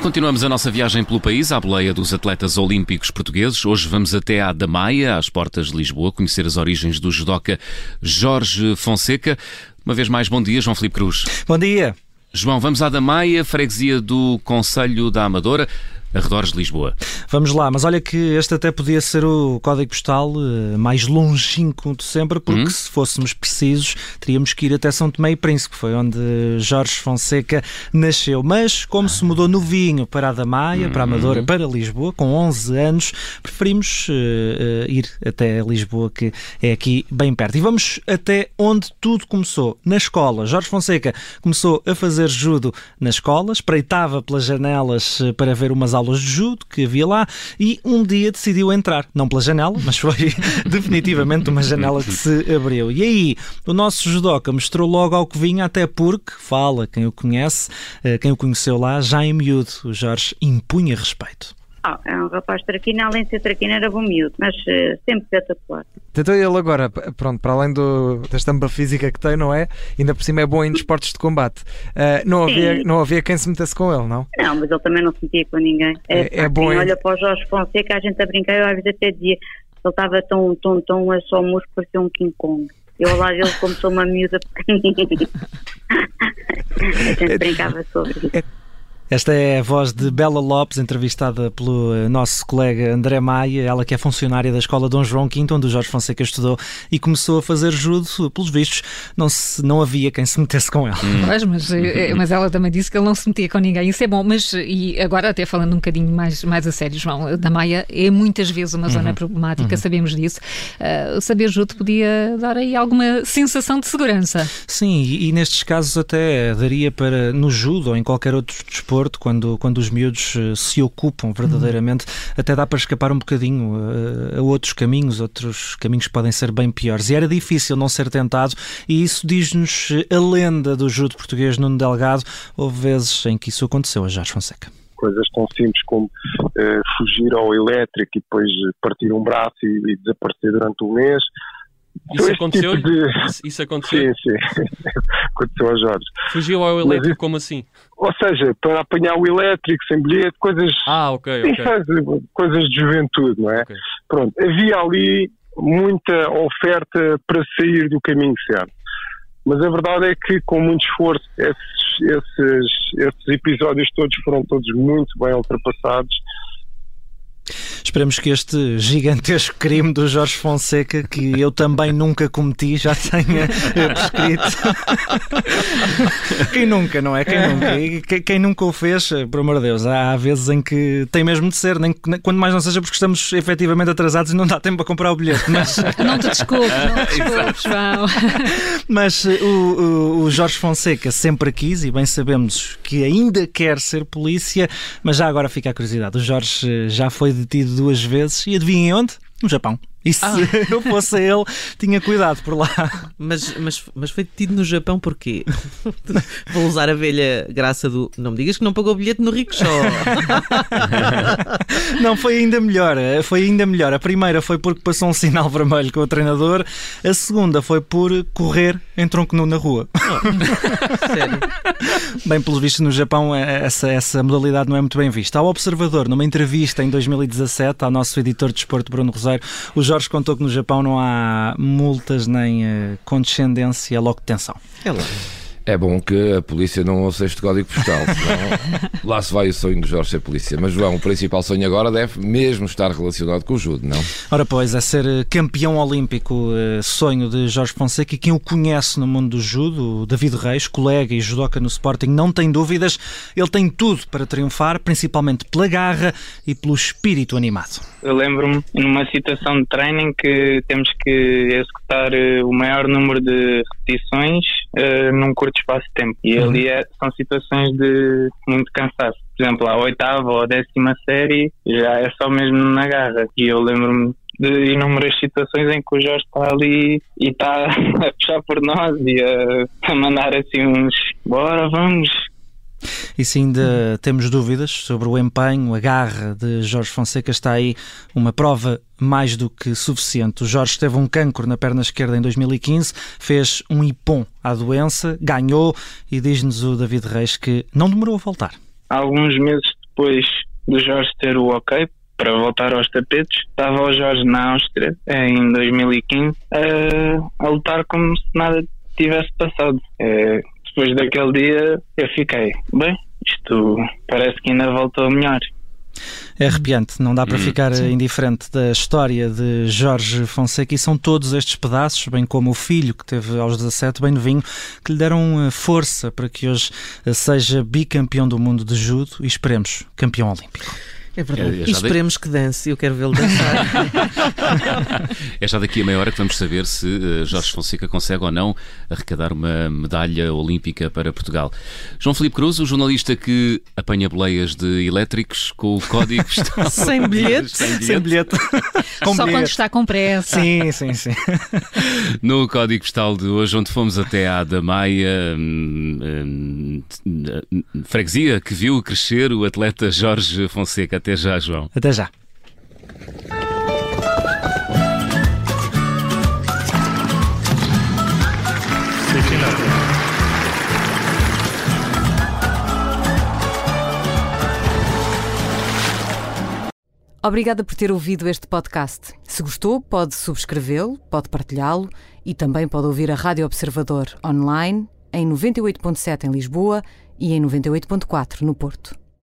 continuamos a nossa viagem pelo país, à boleia dos atletas olímpicos portugueses. Hoje vamos até à Damaia, às portas de Lisboa, conhecer as origens do judoca Jorge Fonseca. Uma vez mais, bom dia, João Filipe Cruz. Bom dia. João, vamos à Damaia, freguesia do Conselho da Amadora arredores de Lisboa. Vamos lá, mas olha que este até podia ser o código postal uh, mais longínquo de sempre, porque hum? se fôssemos precisos, teríamos que ir até São Tomé e Príncipe, foi onde Jorge Fonseca nasceu. Mas como se mudou novinho para a Damaia, hum. para a Amadora, para Lisboa, com 11 anos, preferimos uh, uh, ir até Lisboa, que é aqui bem perto. E vamos até onde tudo começou, na escola. Jorge Fonseca começou a fazer judo na escola, espreitava pelas janelas para ver umas aulas de judo que havia lá e um dia decidiu entrar, não pela janela, mas foi definitivamente uma janela que se abriu. E aí, o nosso judoca mostrou logo ao que vinha, até porque, fala quem o conhece, eh, quem o conheceu lá, já em miúdo, o Jorge impunha respeito. Ah, é um rapaz traquina, além de ser traquina era bom miúdo, mas uh, sempre espetacular. Então ele agora, pronto, para além do, da estampa física que tem, não é? Ainda por cima é bom em desportos de combate. Uh, não, havia, não havia quem se metesse com ele, não? Não, mas ele também não se metia com ninguém. É, é, é bom. Quem em... olha para o Jorge Fonseca, a gente a brincar, eu às vezes até dizia, ele estava tão, tão, tão a só músculo, parecia um King Kong. Eu lá ele como sou uma miúda pequenina. a gente é brincava sobre isso. É esta é a voz de Bela Lopes, entrevistada pelo eh, nosso colega André Maia, ela que é funcionária da Escola Dom João V, onde o Jorge Fonseca estudou e começou a fazer judo, pelos vistos, não, se, não havia quem se metesse com ela. Hum. Pois, mas, eh, mas ela também disse que ele não se metia com ninguém, isso é bom, mas e agora até falando um bocadinho mais, mais a sério, João, da Maia é muitas vezes uma zona uhum. problemática, uhum. sabemos disso. Uh, saber judo podia dar aí alguma sensação de segurança. Sim, e, e nestes casos até daria para, no judo ou em qualquer outro desporto, quando, quando os miúdos eh, se ocupam verdadeiramente, uhum. até dá para escapar um bocadinho a, eh, a, outros caminhos, outros caminhos que podem ser bem piores. E era difícil não ser tentado, e isso diz-nos a lenda do judo português Nuno Delgado. Houve vezes em que isso aconteceu a Jorge Fonseca coisas tão simples como uh, fugir ao elétrico e depois partir um braço e, e desaparecer durante um mês, isso aconteceu? Tipo de... isso, aconteceu? Sim, sim. aconteceu ao Jorge. Fugiu ao elétrico, Mas, como assim? Ou seja, para apanhar o elétrico sem bilhete, coisas. Ah, ok, ok. Coisas de juventude, não é? Okay. Pronto, havia ali muita oferta para sair do caminho certo. Mas a verdade é que, com muito esforço, esses, esses, esses episódios todos foram todos muito bem ultrapassados Esperamos que este gigantesco crime do Jorge Fonseca, que eu também nunca cometi, já tenha prescrito. quem nunca, não é? Quem nunca? Quem, quem, nunca o fez, por amor de Deus, há vezes em que tem mesmo de ser, nem, quando mais não seja porque estamos efetivamente atrasados e não dá tempo para comprar o bilhete. Mas... Não te desculpes, não te desculpes, João. Mas o, o, o Jorge Fonseca sempre quis, e bem sabemos que ainda quer ser polícia, mas já agora fica a curiosidade. O Jorge já foi detido duas vezes e adivinhem onde? No Japão. E se ah. eu fosse ele, tinha cuidado por lá. Mas, mas, mas foi detido no Japão porquê? Vou usar a velha graça do. Não me digas que não pagou o bilhete no rickshaw. não, foi ainda melhor. Foi ainda melhor. A primeira foi porque passou um sinal vermelho com o treinador. A segunda foi por correr em tronco nu na rua. Oh, sério? Bem, pelos vistos, no Japão é, essa, essa modalidade não é muito bem vista. Ao Observador, numa entrevista em 2017, ao nosso editor de desporto Bruno Rosário, o Jorge contou que no Japão não há multas nem uh, condescendência, logo detenção. É lá. É bom que a polícia não ouça este código postal, senão lá se vai o sonho de Jorge ser polícia. Mas, João, o principal sonho agora deve mesmo estar relacionado com o judo, não? Ora, pois, é ser eh, campeão olímpico, eh, sonho de Jorge Fonseca, e quem o conhece no mundo do judo, o David Reis, colega e judoca no Sporting, não tem dúvidas, ele tem tudo para triunfar, principalmente pela garra e pelo espírito animado. Eu lembro-me numa situação de training que temos que executar eh, o maior número de repetições uh, num curto espaço de tempo. E uhum. ali é, são situações de muito cansaço. Por exemplo, a oitava ou a décima série já é só mesmo na garra. E eu lembro-me de inúmeras situações em que o Jorge está ali e está a puxar por nós e a, a mandar assim uns bora, vamos, e se ainda temos dúvidas sobre o empenho, a garra de Jorge Fonseca, está aí uma prova mais do que suficiente. O Jorge teve um cancro na perna esquerda em 2015, fez um IPOM à doença, ganhou e diz-nos o David Reis que não demorou a voltar. Alguns meses depois do Jorge ter o ok para voltar aos tapetes, estava o Jorge na Áustria em 2015 a, a lutar como se nada tivesse passado. É, depois daquele dia eu fiquei, bem, isto parece que ainda voltou melhor. É arrepiante, não dá para hum, ficar sim. indiferente da história de Jorge Fonseca e são todos estes pedaços, bem como o filho que teve aos 17, bem novinho, que lhe deram eh, força para que hoje eh, seja bicampeão do mundo de judo e esperemos campeão olímpico. É verdade. É, e esperemos que dance, eu quero vê-lo dançar. é já daqui a meia hora que vamos saber se uh, Jorge Fonseca consegue ou não arrecadar uma medalha olímpica para Portugal. João Filipe Cruz, o jornalista que apanha boleias de elétricos com o código sem bilhete. Sem bilhete. Sem bilhete. Com Só bilhete. quando está com pressa. Sim, sim, sim. No código postal de hoje, onde fomos até à da Maia, hum, hum, hum, freguesia que viu crescer o atleta Jorge Fonseca até já, João. Até já. Obrigada por ter ouvido este podcast. Se gostou, pode subscrevê-lo, pode partilhá-lo e também pode ouvir a Rádio Observador online em 98.7 em Lisboa e em 98.4 no Porto.